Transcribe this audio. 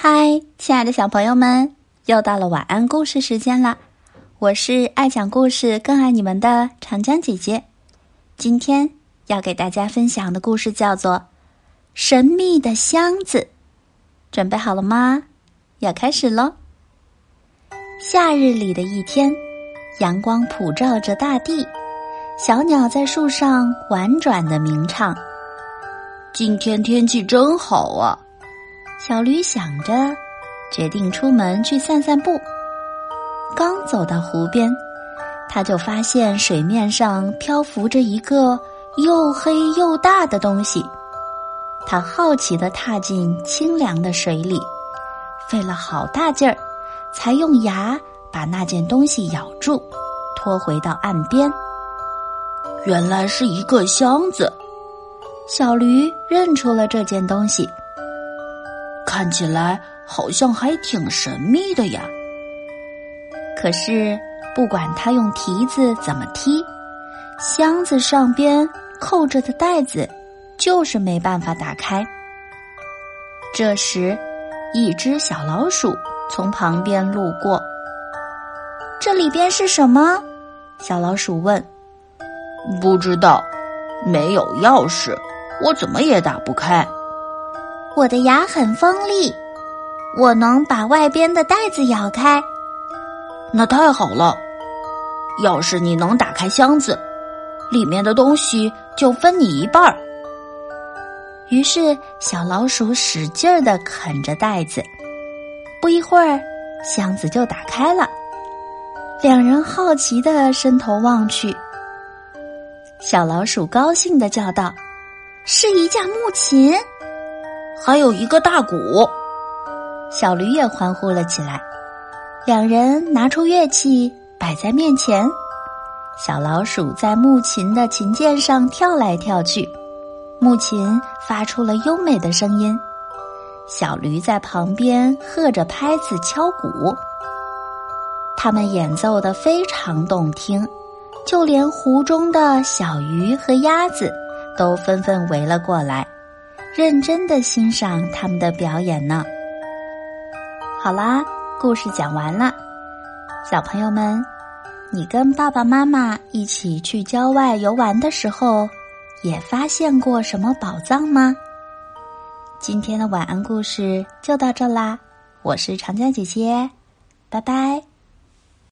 嗨，亲爱的小朋友们，又到了晚安故事时间了。我是爱讲故事、更爱你们的长江姐姐。今天要给大家分享的故事叫做《神秘的箱子》。准备好了吗？要开始喽！夏日里的一天，阳光普照着大地，小鸟在树上婉转的鸣唱。今天天气真好啊！小驴想着，决定出门去散散步。刚走到湖边，他就发现水面上漂浮着一个又黑又大的东西。他好奇地踏进清凉的水里，费了好大劲儿，才用牙把那件东西咬住，拖回到岸边。原来是一个箱子，小驴认出了这件东西。看起来好像还挺神秘的呀。可是不管他用蹄子怎么踢，箱子上边扣着的袋子就是没办法打开。这时，一只小老鼠从旁边路过。这里边是什么？小老鼠问。不知道，没有钥匙，我怎么也打不开。我的牙很锋利，我能把外边的袋子咬开。那太好了！要是你能打开箱子，里面的东西就分你一半儿。于是小老鼠使劲儿的啃着袋子，不一会儿，箱子就打开了。两人好奇的伸头望去，小老鼠高兴的叫道：“是一架木琴！”还有一个大鼓，小驴也欢呼了起来。两人拿出乐器摆在面前，小老鼠在木琴的琴键上跳来跳去，木琴发出了优美的声音。小驴在旁边和着拍子敲鼓，他们演奏的非常动听，就连湖中的小鱼和鸭子都纷纷围了过来。认真的欣赏他们的表演呢。好啦，故事讲完了，小朋友们，你跟爸爸妈妈一起去郊外游玩的时候，也发现过什么宝藏吗？今天的晚安故事就到这啦，我是长江姐姐，拜拜。